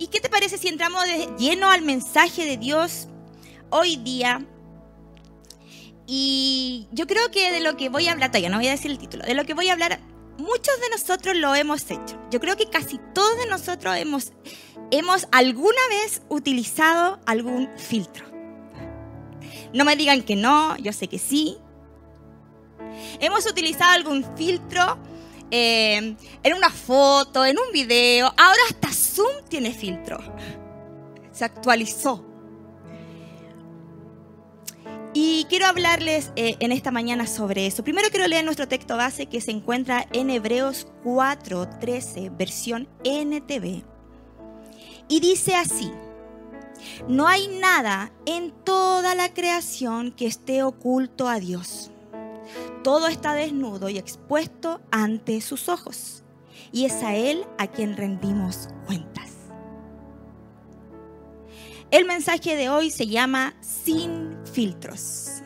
¿Y qué te parece si entramos de lleno al mensaje de Dios hoy día? Y yo creo que de lo que voy a hablar, todavía no voy a decir el título, de lo que voy a hablar, muchos de nosotros lo hemos hecho. Yo creo que casi todos de nosotros hemos, hemos alguna vez utilizado algún filtro. No me digan que no, yo sé que sí. Hemos utilizado algún filtro eh, en una foto, en un video. Ahora hasta Zoom tiene filtro. Se actualizó. Y quiero hablarles eh, en esta mañana sobre eso. Primero quiero leer nuestro texto base que se encuentra en Hebreos 4:13, versión NTV. Y dice así, no hay nada en toda la creación que esté oculto a Dios. Todo está desnudo y expuesto ante sus ojos. Y es a Él a quien rendimos cuentas. El mensaje de hoy se llama Sin filtros.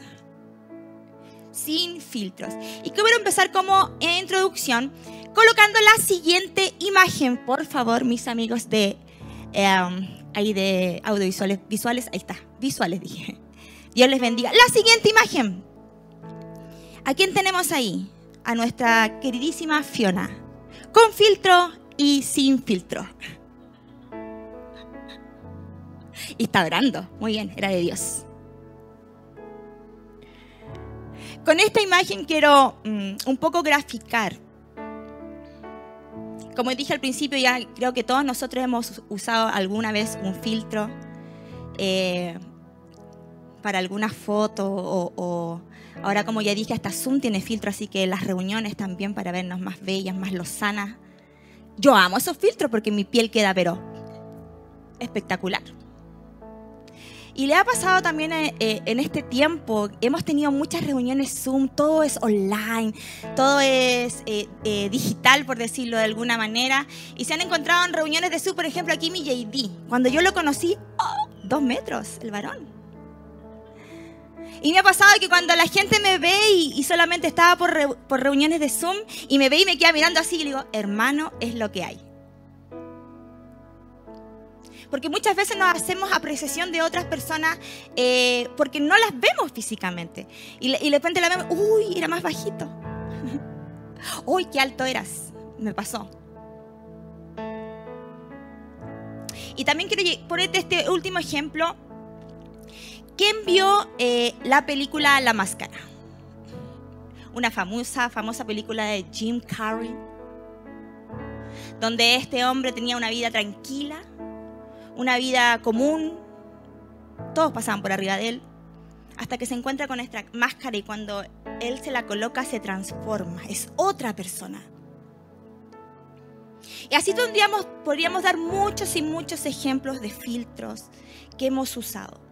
Sin filtros. Y quiero empezar como introducción colocando la siguiente imagen, por favor, mis amigos de em, ahí de audiovisuales, visuales, ahí está, visuales dije. Dios les bendiga. La siguiente imagen. ¿A quién tenemos ahí? A nuestra queridísima Fiona. Con filtro y sin filtro. Y está orando. Muy bien, era de Dios. Con esta imagen quiero mm, un poco graficar. Como dije al principio, ya creo que todos nosotros hemos usado alguna vez un filtro eh, para alguna foto o, ahora como ya dije, hasta Zoom tiene filtro, así que las reuniones también para vernos más bellas, más lozanas. Yo amo esos filtros porque mi piel queda pero espectacular. Y le ha pasado también eh, eh, en este tiempo, hemos tenido muchas reuniones Zoom, todo es online, todo es eh, digital, por decirlo de alguna manera. Y se han encontrado en reuniones de Zoom, por ejemplo, aquí mi JD. Cuando yo lo conocí, oh, dos metros, el varón. Y me ha pasado que cuando la gente me ve y, solamente estaba por, por reuniones de Zoom y me ve y me queda mirando así, y digo, hermano, es lo que hay. Porque muchas veces nos hacemos apreciación de otras personas eh, porque no las vemos físicamente. Y, de repente la vemos, uy, era más bajito. uy, qué alto eras. Me pasó. Y también quiero ponerte este último ejemplo. ¿Quién vio eh, la película La Máscara? Una famosa, famosa película de Jim Carrey, donde este hombre tenía una vida tranquila, una vida común, todos pasaban por arriba de él, hasta que se encuentra con esta máscara y cuando él se la coloca se transforma, es otra persona. Y así podríamos dar muchos y muchos ejemplos de filtros que hemos usado.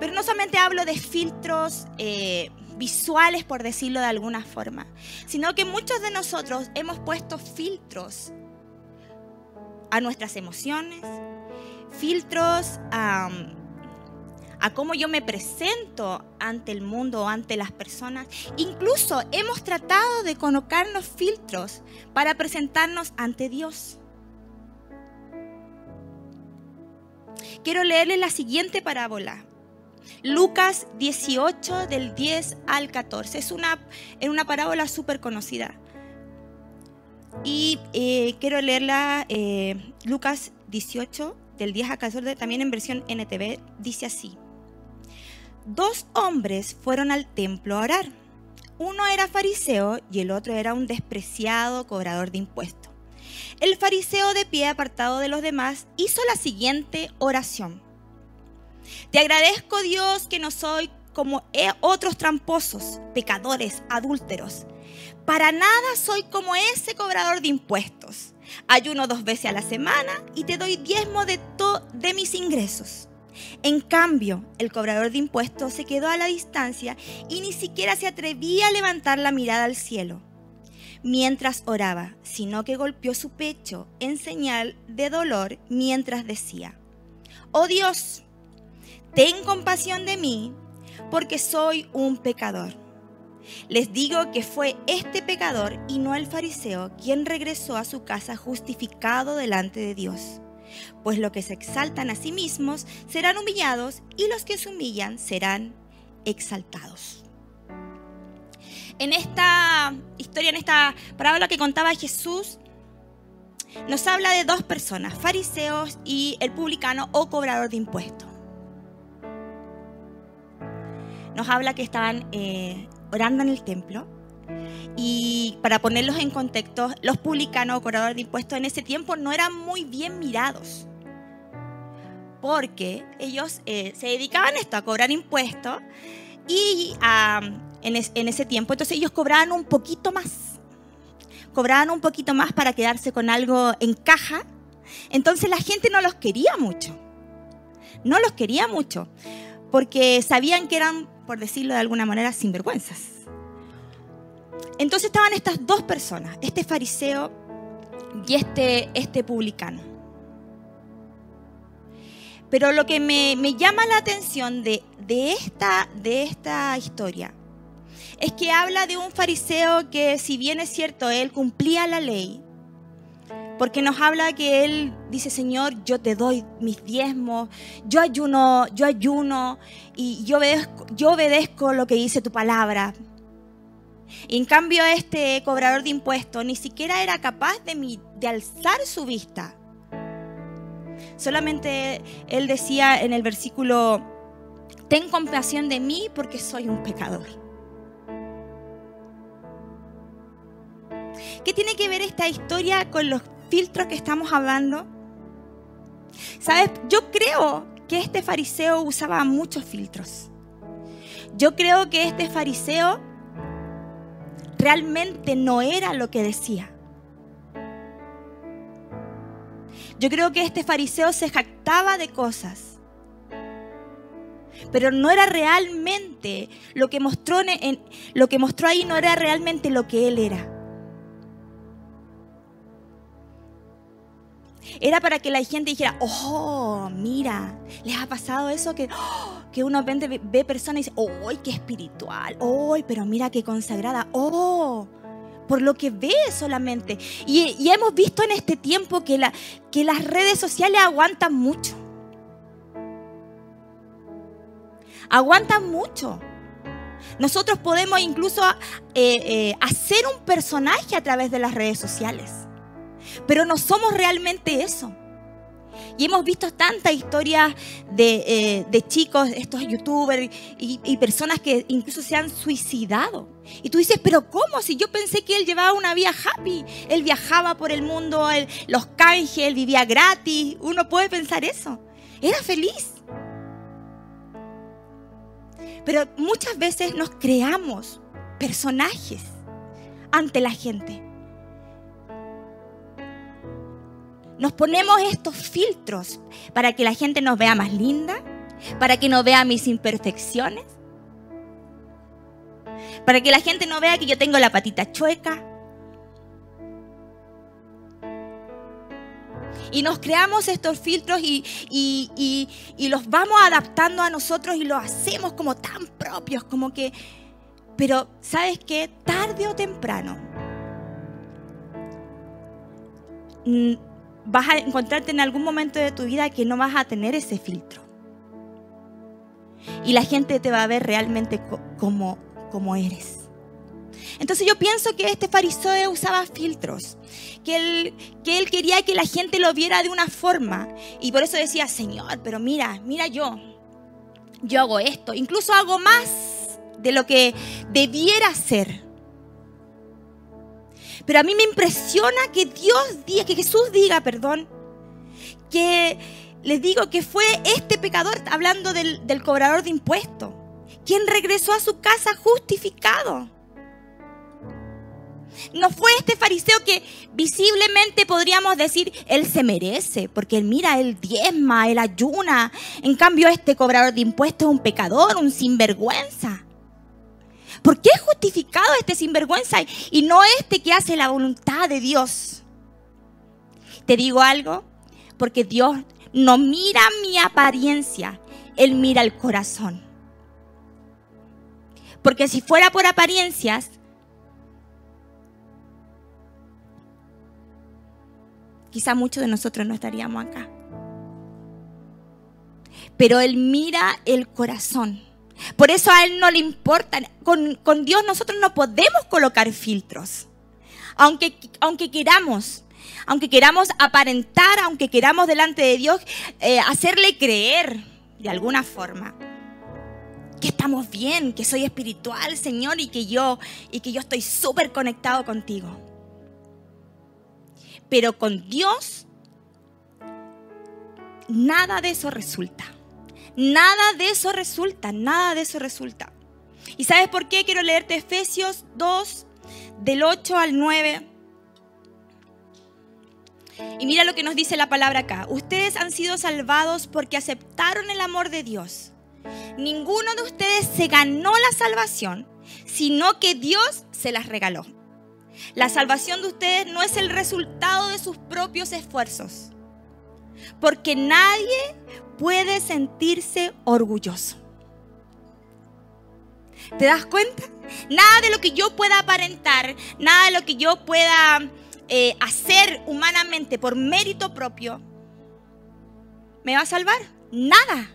Pero no solamente hablo de filtros eh, visuales, por decirlo de alguna forma, sino que muchos de nosotros hemos puesto filtros a nuestras emociones, filtros a, cómo yo me presento ante el mundo o ante las personas. Incluso hemos tratado de colocarnos filtros para presentarnos ante Dios. Quiero leerle la siguiente parábola. Lucas 18 del 10 al 14. Es una, una parábola súper conocida. Y eh, quiero leerla, eh, Lucas 18 del 10 a 14, también en versión NTV, dice así. Dos hombres fueron al templo a orar. Uno era fariseo y el otro era un despreciado cobrador de impuestos. El fariseo de pie apartado de los demás hizo la siguiente oración. Te agradezco Dios que no soy como otros tramposos, pecadores, adúlteros. Para nada soy como ese cobrador de impuestos. Ayuno dos veces a la semana y te doy diezmo de, de mis ingresos. En cambio, el cobrador de impuestos se quedó a la distancia y ni siquiera se atrevía a levantar la mirada al cielo mientras oraba, sino que golpeó su pecho en señal de dolor mientras decía, Oh Dios, ten compasión de mí, porque soy un pecador. Les digo que fue este pecador y no el fariseo quien regresó a su casa justificado delante de Dios. Pues los que se exaltan a sí mismos serán humillados y los que se humillan serán exaltados. En esta historia, en esta parábola que contaba Jesús, nos habla de dos personas, fariseos y el publicano o cobrador de impuestos. Nos habla que estaban eh, orando en el templo y para ponerlos en contexto, los publicanos o cobradores de impuestos en ese tiempo no eran muy bien mirados. Porque ellos eh, se dedicaban a esto, a cobrar impuestos. Y en, en ese tiempo, entonces ellos cobraban un poquito más. Cobraban un poquito más para quedarse con algo en caja. Entonces la gente no los quería mucho. No los quería mucho. Porque sabían que eran, por decirlo de alguna manera, sinvergüenzas. Entonces estaban estas dos personas, este fariseo y este, este publicano. Pero lo que me, llama la atención de, esta, de esta historia es que habla de un fariseo que si bien es cierto, él cumplía la ley, porque nos habla que él dice, Señor, yo te doy mis diezmos, yo ayuno, yo ayuno y yo obedezco, lo que dice tu palabra en cambio, este cobrador de impuestos ni siquiera era capaz de, de alzar su vista. Solamente él decía en el versículo, ten compasión de mí porque soy un pecador. ¿Qué tiene que ver esta historia con los filtros que estamos hablando? Sabes, yo creo que este fariseo usaba muchos filtros. Yo creo que este fariseo realmente no era lo que decía. Yo creo que este fariseo se jactaba de cosas, pero no era realmente lo que mostró, lo que mostró ahí, no era realmente lo que él era. Era para que la gente dijera, oh, mira, les ha pasado eso que, que uno ve, ve personas y dice, oh, qué espiritual, oh, pero mira qué consagrada, oh, por lo que ve solamente. Y, hemos visto en este tiempo que las redes sociales aguantan mucho. Aguantan mucho. Nosotros podemos incluso eh, eh, hacer un personaje a través de las redes sociales. Pero no somos realmente eso. Y hemos visto tantas historias de, eh, chicos, estos youtubers y, personas que incluso se han suicidado. Y tú dices, pero ¿cómo? Si yo pensé que él llevaba una vida happy, él viajaba por el mundo, los canjes, él vivía gratis. Uno puede pensar eso. Era feliz. Pero muchas veces nos creamos personajes ante la gente. Nos ponemos estos filtros para que la gente nos vea más linda, para que no vea mis imperfecciones, para que la gente no vea que yo tengo la patita chueca. Y nos creamos estos filtros y, y, los vamos adaptando a nosotros y los hacemos como tan propios, como que... Pero, ¿sabes qué? Tarde o temprano vas a encontrarte en algún momento de tu vida que no vas a tener ese filtro. Y la gente te va a ver realmente como, como eres. Entonces yo pienso que este fariseo usaba filtros, que él, que él quería que la gente lo viera de una forma. Y por eso decía, Señor, pero mira, mira yo, yo hago esto, incluso hago más de lo que debiera ser. Pero a mí me impresiona que Dios diga, que Jesús diga, perdón, que les digo que fue este pecador, hablando del, cobrador de impuestos, quien regresó a su casa justificado. No fue este fariseo que visiblemente podríamos decir, él se merece, porque él mira, él diezma, él ayuna. En cambio, este cobrador de impuestos es un pecador, un sinvergüenza. ¿Por qué es justificado este sinvergüenza y no este que hace la voluntad de Dios? Te digo algo, porque Dios no mira mi apariencia, Él mira el corazón. Porque si fuera por apariencias, quizá muchos de nosotros no estaríamos acá. pero Él mira el corazón. Por eso a Él no le importa. Con, con Dios nosotros no podemos colocar filtros. Aunque, aunque queramos, aunque queramos aparentar, aunque queramos delante de Dios eh, hacerle creer de alguna forma que estamos bien, que soy espiritual, Señor, y que yo y que yo estoy súper conectado contigo. Pero con Dios nada de eso resulta. Nada de eso resulta, nada de eso resulta. ¿Y sabes por qué? Quiero leerte Efesios 2, del 8 al 9. Y mira lo que nos dice la palabra acá. Ustedes han sido salvados porque aceptaron el amor de Dios. Ninguno de ustedes se ganó la salvación, sino que Dios se las regaló. La salvación de ustedes no es el resultado de sus propios esfuerzos, porque nadie puede sentirse orgulloso. ¿Te das cuenta? Nada de lo que yo pueda aparentar, nada de lo que yo pueda eh, hacer humanamente por mérito propio, me va a salvar. Nada.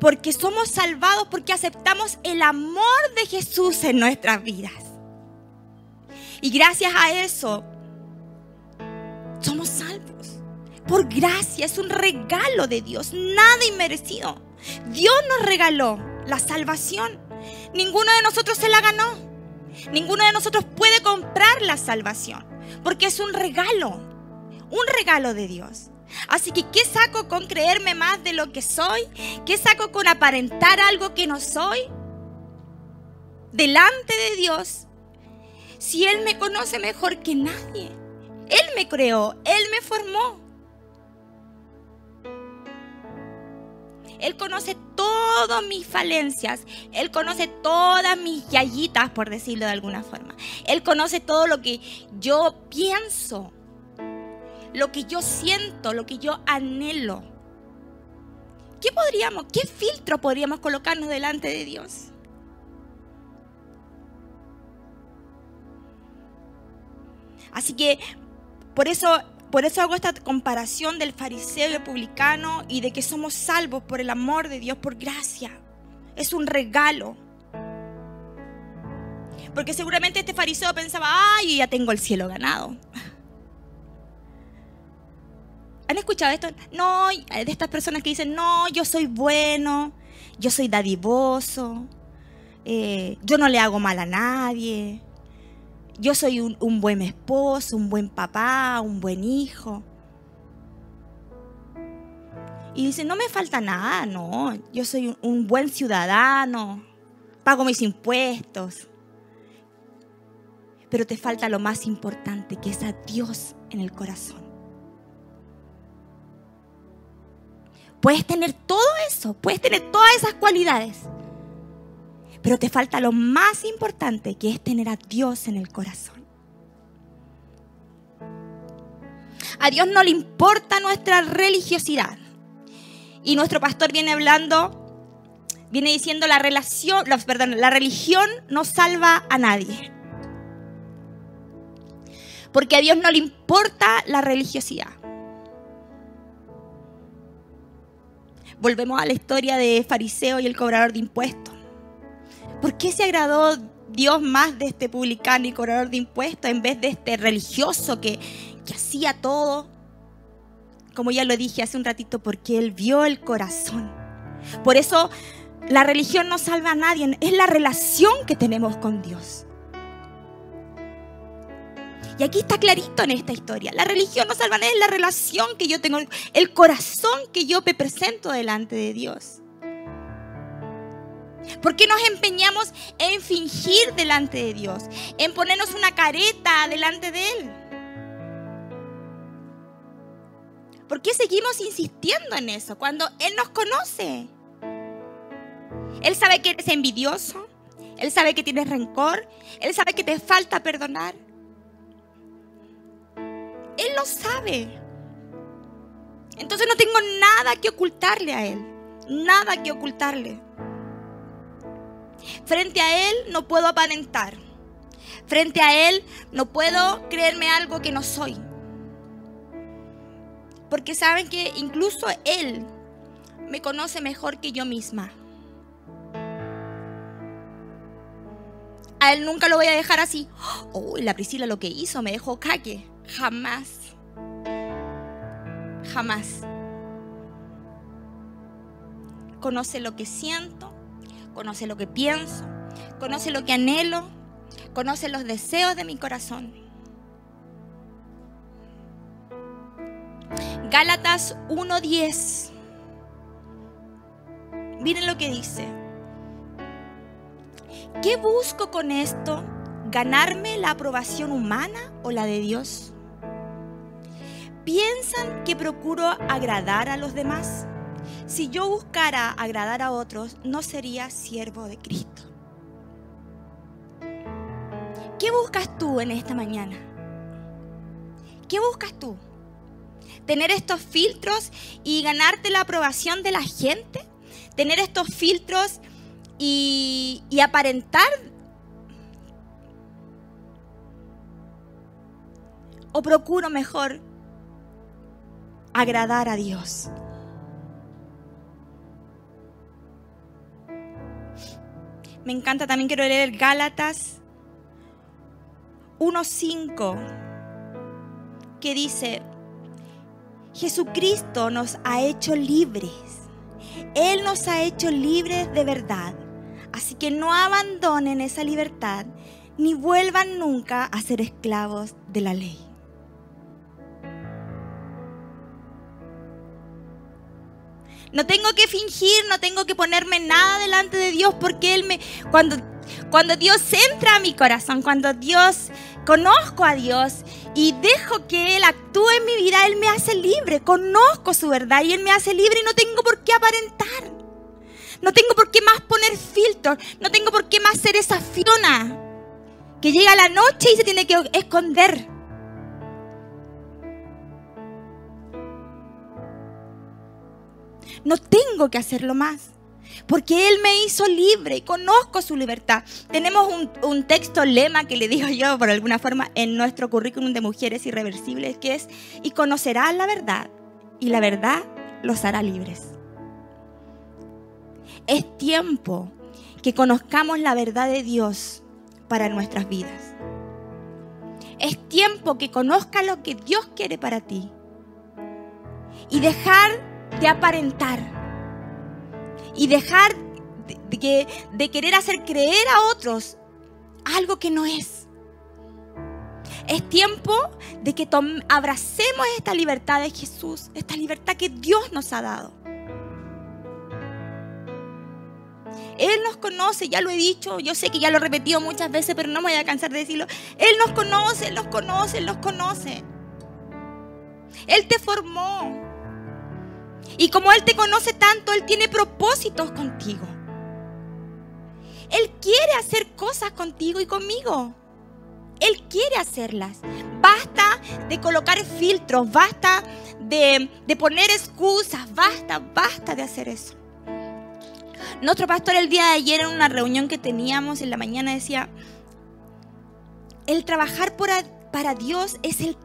Porque somos salvados porque aceptamos el amor de Jesús en nuestras vidas. Y gracias a eso, somos salvos por gracia, es un regalo de Dios, nada inmerecido. Dios nos regaló la salvación. Ninguno de nosotros se la ganó. Ninguno de nosotros puede comprar la salvación, porque es un regalo, un regalo de Dios. Así que, ¿qué saco con creerme más de lo que soy? ¿Qué saco con aparentar algo que no soy? Delante de Dios, si Él me conoce mejor que nadie. Él me creó, Él me formó. Él conoce todas mis falencias. Él conoce todas mis yayitas, por decirlo de alguna forma. Él conoce todo lo que yo pienso, lo que yo siento, lo que yo anhelo. ¿Qué podríamos, qué filtro podríamos colocarnos delante de Dios? Así que por eso por eso hago esta comparación del fariseo y el publicano y de que somos salvos por el amor de Dios, por gracia. Es un regalo. Porque seguramente este fariseo pensaba, ay, ya tengo el cielo ganado. ¿Han escuchado esto? No, de estas personas que dicen, no, yo soy bueno, yo soy dadivoso, eh, yo no le hago mal a nadie, yo soy un, buen esposo, un buen papá, un buen hijo. Y dice, no me falta nada, no, yo soy un, buen ciudadano, pago mis impuestos. Pero te falta lo más importante, que es a Dios en el corazón. Puedes tener todo eso, puedes tener todas esas cualidades, pero te falta lo más importante, que es tener a Dios en el corazón. A Dios no le importa nuestra religiosidad. Y nuestro pastor viene hablando, viene diciendo la relación, perdón, la religión no salva a nadie. Porque a Dios no le importa la religiosidad. Volvemos a la historia de fariseo y el cobrador de impuestos. ¿Por qué se agradó Dios más de este publicano y cobrador de impuestos en vez de este religioso que, que hacía todo? Como ya lo dije hace un ratito, porque Él vio el corazón. Por eso la religión no salva a nadie, es la relación que tenemos con Dios. Y aquí está clarito en esta historia. La religión no salva a nadie, es la relación que yo tengo, el corazón que yo me presento delante de Dios. ¿Por qué nos empeñamos en fingir delante de Dios? En ponernos una careta delante de Él. ¿Por qué seguimos insistiendo en eso cuando Él nos conoce? Él sabe que eres envidioso. Él sabe que tienes rencor. Él sabe que te falta perdonar. Él lo sabe. Entonces no tengo nada que ocultarle a Él. Nada que ocultarle. Frente a Él no puedo aparentar. Frente a Él no puedo creerme algo que no soy. Porque saben que incluso Él me conoce mejor que yo misma. A Él nunca lo voy a dejar así. Oh, la Priscila lo que hizo me dejó caque. Jamás. Jamás. Conoce lo que siento, conoce lo que pienso, conoce lo que anhelo, conoce los deseos de mi corazón. Gálatas 1:10. Miren lo que dice. ¿Qué busco con esto? ¿Ganarme la aprobación humana o la de Dios? ¿Piensan que procuro agradar a los demás? Si yo buscara agradar a otros, no sería siervo de Cristo. ¿Qué buscas tú en esta mañana? ¿Qué buscas tú? ¿Tener estos filtros y ganarte la aprobación de la gente? ¿Tener estos filtros y, aparentar? ¿O procuro mejor agradar a Dios? Me encanta, también quiero leer Gálatas 1.5, que dice, Jesucristo nos ha hecho libres. Él nos ha hecho libres de verdad. Así que no abandonen esa libertad ni vuelvan nunca a ser esclavos de la ley. No tengo que fingir, no tengo que ponerme nada delante de Dios porque Él me... Cuando, cuando Dios entra a mi corazón, cuando Dios conozco a Dios y dejo que Él actúe en mi vida, Él me hace libre, conozco su verdad y Él me hace libre y no tengo por qué aparentar. No tengo por qué más poner filtros, no tengo por qué más ser esa Fiona que llega la noche y se tiene que esconder. No tengo que hacerlo más. Porque Él me hizo libre y conozco su libertad. Tenemos un, texto lema que le digo yo por alguna forma en nuestro currículum de mujeres irreversibles que es, y conocerás la verdad y la verdad los hará libres. Es tiempo que conozcamos la verdad de Dios para nuestras vidas. Es tiempo que conozcas lo que Dios quiere para ti. Y dejar de aparentar y dejar de, querer hacer creer a otros algo que no es. Es tiempo de que abracemos esta libertad de Jesús, esta libertad que Dios nos ha dado. Él nos conoce, ya lo he dicho, yo sé que ya lo he repetido muchas veces, pero no me voy a cansar de decirlo. Él nos conoce, Él nos conoce, Él nos conoce. Él te formó. Y como Él te conoce tanto, Él tiene propósitos contigo. Él quiere hacer cosas contigo y conmigo. Él quiere hacerlas. Basta de colocar filtros, basta de, poner excusas, basta, basta de hacer eso. Nuestro pastor el día de ayer en una reunión que teníamos en la mañana decía, el trabajar para Dios es el,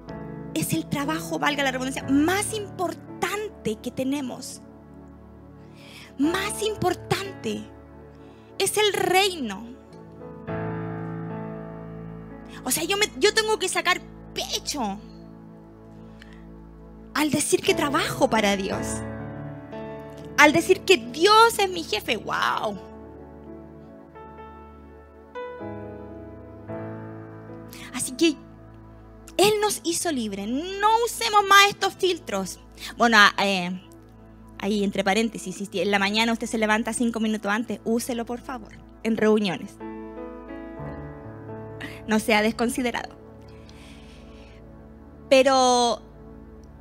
es el trabajo, valga la redundancia, más importante que tenemos, más importante, es el reino. O sea, yo, me, yo tengo que sacar pecho al decir que trabajo para Dios. Al decir que Dios es mi jefe, wow. Así que Él nos hizo libre. No usemos más estos filtros. Bueno, ah, eh, ahí entre paréntesis, si en la mañana usted se levanta cinco minutos antes, úselo por favor, en reuniones. No sea desconsiderado. Pero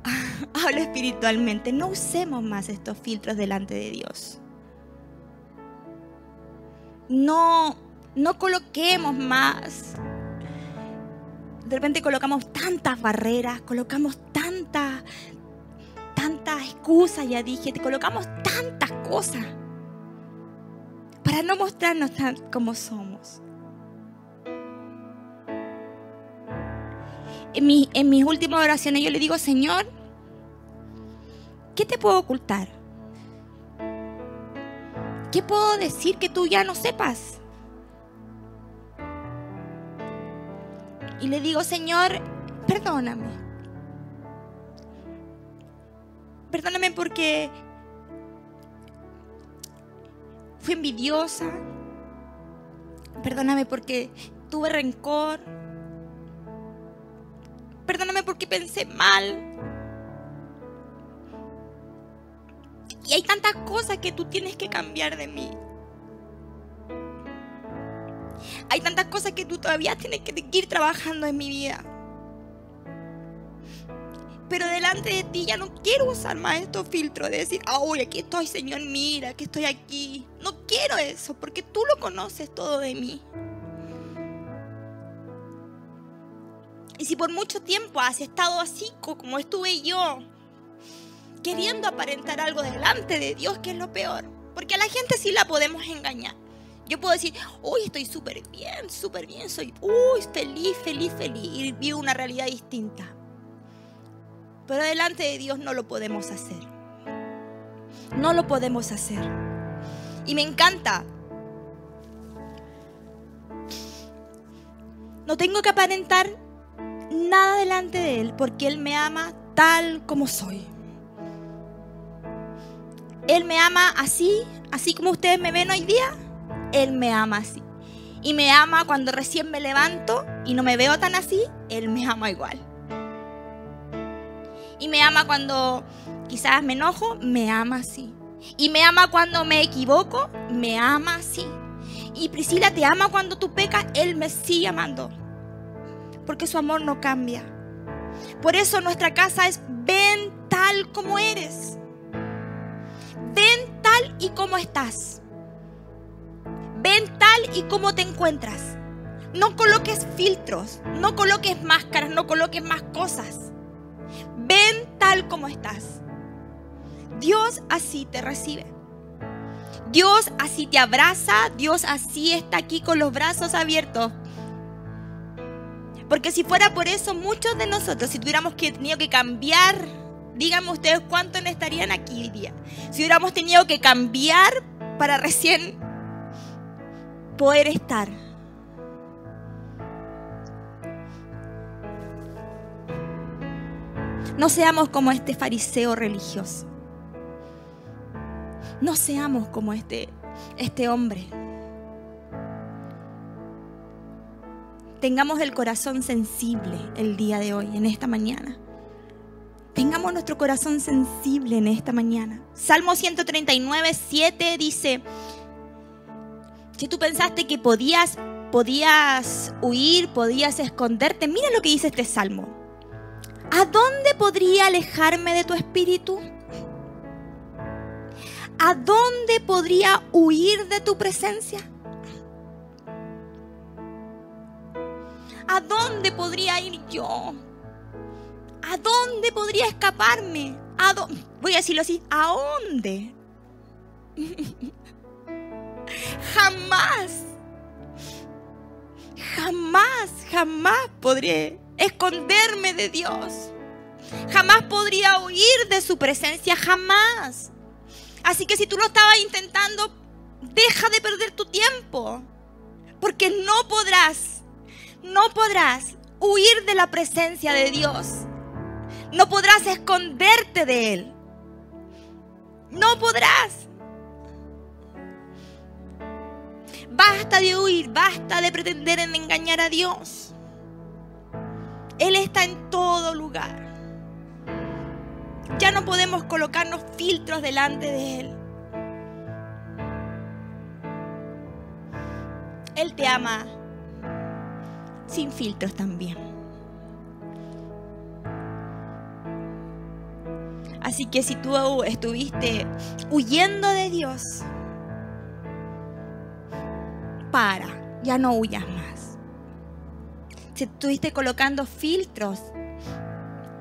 hablo espiritualmente, no usemos más estos filtros delante de Dios. No, no coloquemos más. De repente colocamos tantas barreras, colocamos tantas tantas excusas, ya dije, te colocamos tantas cosas para no mostrarnos tan como somos. En, en mis últimas oraciones yo le digo, Señor, ¿Qué te puedo ocultar? ¿Qué puedo decir que tú ya no sepas? Y le digo, Señor, perdóname. Perdóname porque fui envidiosa. Perdóname porque tuve rencor. Perdóname porque pensé mal. Y hay tantas cosas que tú tienes que cambiar de mí. Hay tantas cosas que tú todavía tienes que ir trabajando en mi vida. Pero delante de ti ya no quiero usar más estos filtros de decir, ay, aquí estoy, Señor, mira, que estoy aquí. No quiero eso, porque tú lo conoces todo de mí. Y si por mucho tiempo has estado así como estuve yo, queriendo aparentar algo delante de Dios, que es lo peor. Porque a la gente sí la podemos engañar. Yo puedo decir, uy, estoy súper bien, súper bien, soy, uy, feliz, feliz, feliz. Y vivo una realidad distinta. Pero delante de Dios no lo podemos hacer. No lo podemos hacer. Y me encanta. No tengo que aparentar nada delante de Él porque Él me ama tal como soy. Él me ama así, así como ustedes me ven hoy día. Él me ama así. Y me ama cuando recién me levanto y no me veo tan así. Él me ama igual. Y me ama cuando quizás me enojo, me ama así. Y me ama cuando me equivoco, me ama así. Y Priscila te ama cuando tú pecas, Él me sigue amando. Porque su amor no cambia. Por eso nuestra casa es ven tal como eres. Ven tal y como estás. Ven tal y como te encuentras. No coloques filtros, no coloques máscaras, no coloques más cosas. Ven tal como estás. Dios así te recibe. Dios así te abraza, Dios así está aquí con los brazos abiertos. Porque si fuera por eso, muchos de nosotros, si tuviéramos que, tenido que cambiar Díganme ustedes cuántos estarían aquí hoy día. Si hubiéramos tenido que cambiar para recién poder estar. No seamos como este fariseo religioso. No seamos como este, este hombre. Tengamos el corazón sensible el día de hoy, en esta mañana. Tengamos nuestro corazón sensible en esta mañana. Salmo 139, 7 dice, si tú pensaste que podías, podías huir, podías esconderte, mira lo que dice este salmo. ¿A dónde podría alejarme de tu espíritu? ¿A dónde podría huir de tu presencia? ¿A dónde podría ir yo? ¿A dónde podría escaparme? ¿A Voy a decirlo así, ¿a dónde? jamás, jamás, jamás podría esconderme de Dios. Jamás podría huir de su presencia, jamás. Así que si tú lo estabas intentando, deja de perder tu tiempo. Porque no podrás, no podrás huir de la presencia de Dios. No podrás esconderte de Él. No podrás. Basta de huir, basta de pretender en engañar a Dios. Él está en todo lugar. Ya no podemos colocarnos filtros delante de Él. Él te ama sin filtros también. Así que si tú estuviste huyendo de Dios, para, ya no huyas más. Si estuviste colocando filtros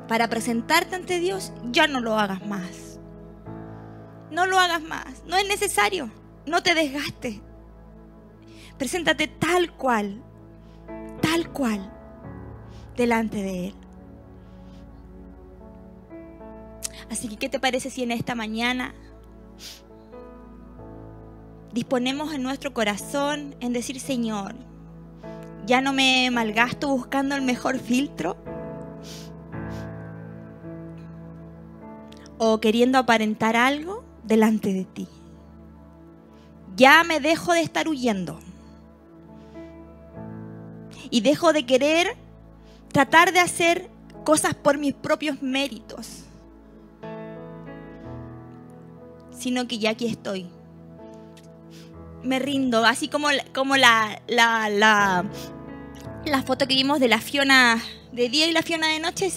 para presentarte ante Dios, ya no lo hagas más. No lo hagas más. No es necesario. No te desgastes. Preséntate tal cual, tal cual, delante de Él. Así que, ¿qué te parece si en esta mañana disponemos en nuestro corazón en decir, Señor, ya no me malgasto buscando el mejor filtro? o queriendo aparentar algo delante de ti. Ya me dejo de estar huyendo. Y dejo de querer tratar de hacer cosas por mis propios méritos. Sino que ya aquí estoy. Me rindo, así como, como la, la, la, la foto que vimos de la Fiona de día y la Fiona de noche,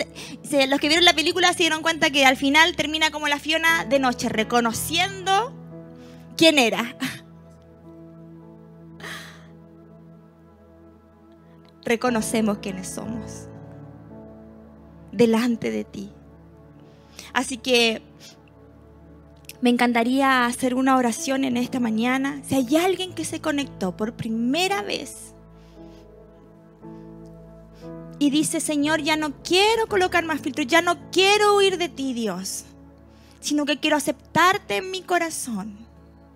los que vieron la película se dieron cuenta que al final termina como la Fiona de noche, reconociendo quién era. Reconocemos quiénes somos delante de ti. Así que me encantaría hacer una oración en esta mañana. Si hay alguien que se conectó por primera vez y dice, Señor, ya no quiero colocar más filtros, ya no quiero huir de ti, Dios, sino que quiero aceptarte en mi corazón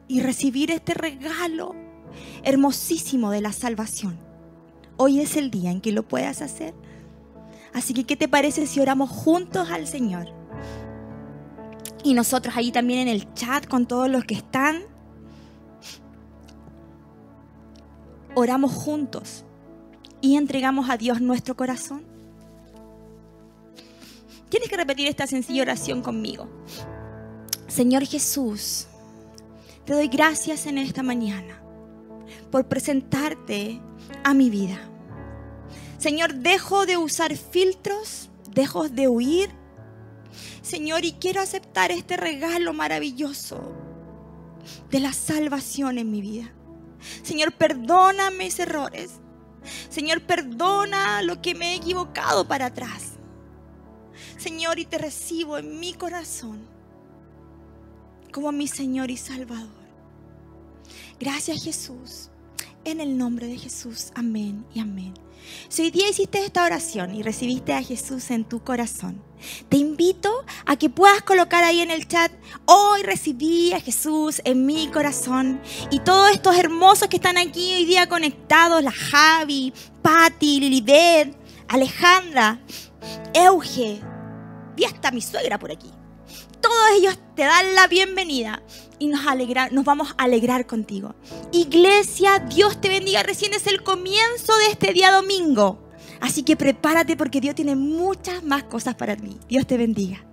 y recibir este regalo hermosísimo de la salvación. Hoy es el día en que lo puedas hacer. Así que, ¿qué te parece si oramos juntos al Señor? Y nosotros ahí también en el chat con todos los que están, oramos juntos y entregamos a Dios nuestro corazón? Tienes que repetir esta sencilla oración conmigo. Señor Jesús, te doy gracias en esta mañana por presentarte a mi vida. Señor, dejo de usar filtros, dejo de huir. Señor, y quiero aceptar este regalo maravilloso de la salvación en mi vida. Señor, perdona mis errores. Señor, perdona lo que me he equivocado para atrás. Señor, y te recibo en mi corazón como mi Señor y Salvador. Gracias Jesús. En el nombre de Jesús. Amén y amén. Si hoy día hiciste esta oración y recibiste a Jesús en tu corazón, te invito a que puedas colocar ahí en el chat, hoy recibí a Jesús en mi corazón. Y todos estos hermosos que están aquí hoy día conectados, la Javi, Patti, Lilibet, Alejandra, Euge, y hasta mi suegra por aquí. Todos ellos te dan la bienvenida y nos, alegra, nos vamos a alegrar contigo. Iglesia, Dios te bendiga. Recién es el comienzo de este día domingo. Así que prepárate porque Dios tiene muchas más cosas para ti. Dios te bendiga.